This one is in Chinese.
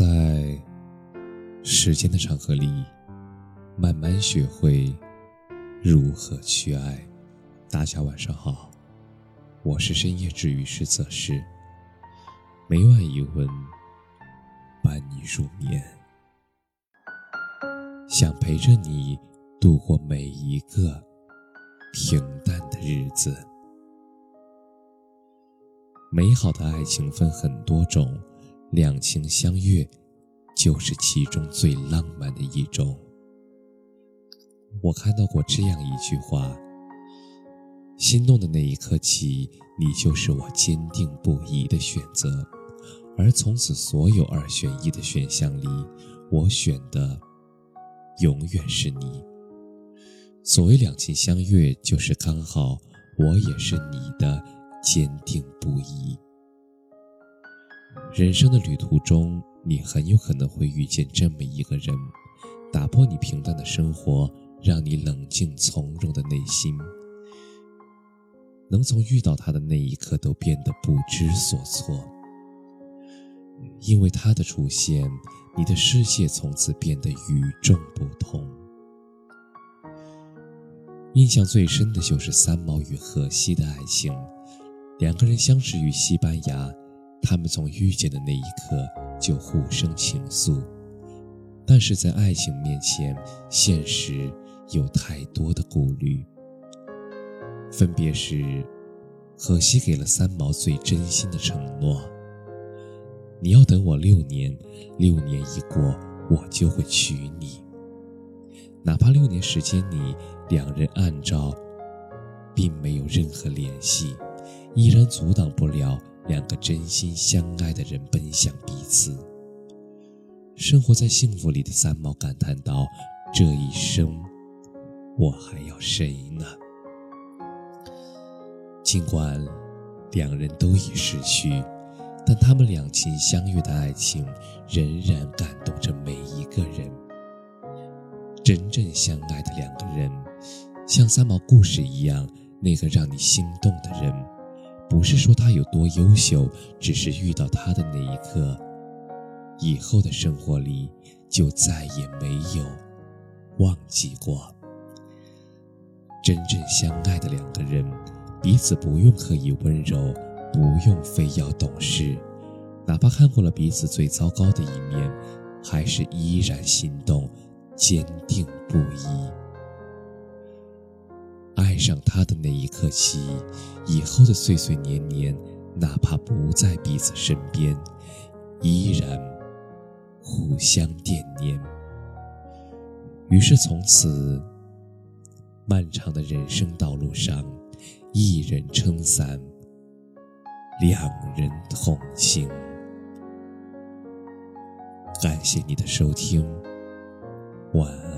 在时间的长河里，慢慢学会如何去爱。大家晚上好，我是深夜治愈师泽师，每晚一文伴你入眠，想陪着你度过每一个平淡的日子。美好的爱情分很多种。两情相悦，就是其中最浪漫的一种。我看到过这样一句话：心动的那一刻起，你就是我坚定不移的选择。而从此，所有二选一的选项里，我选的永远是你。所谓两情相悦，就是刚好我也是你的坚定不移。人生的旅途中，你很有可能会遇见这么一个人，打破你平淡的生活，让你冷静从容的内心，能从遇到他的那一刻都变得不知所措。因为他的出现，你的世界从此变得与众不同。印象最深的就是三毛与荷西的爱情，两个人相识于西班牙。他们从遇见的那一刻就互生情愫，但是在爱情面前，现实有太多的顾虑。分别是，荷西给了三毛最真心的承诺：“你要等我六年，六年一过，我就会娶你。哪怕六年时间里，两人按照，并没有任何联系，依然阻挡不了。”两个真心相爱的人奔向彼此，生活在幸福里的三毛感叹道：“这一生，我还要谁呢？”尽管两人都已逝去，但他们两情相悦的爱情仍然感动着每一个人。真正相爱的两个人，像三毛故事一样，那个让你心动的人。不是说他有多优秀，只是遇到他的那一刻，以后的生活里就再也没有忘记过。真正相爱的两个人，彼此不用刻意温柔，不用非要懂事，哪怕看过了彼此最糟糕的一面，还是依然心动，坚定不移。爱上他的那一刻起，以后的岁岁年年，哪怕不在彼此身边，依然互相惦念。于是从此，漫长的人生道路上，一人撑伞，两人同行。感谢你的收听，晚安。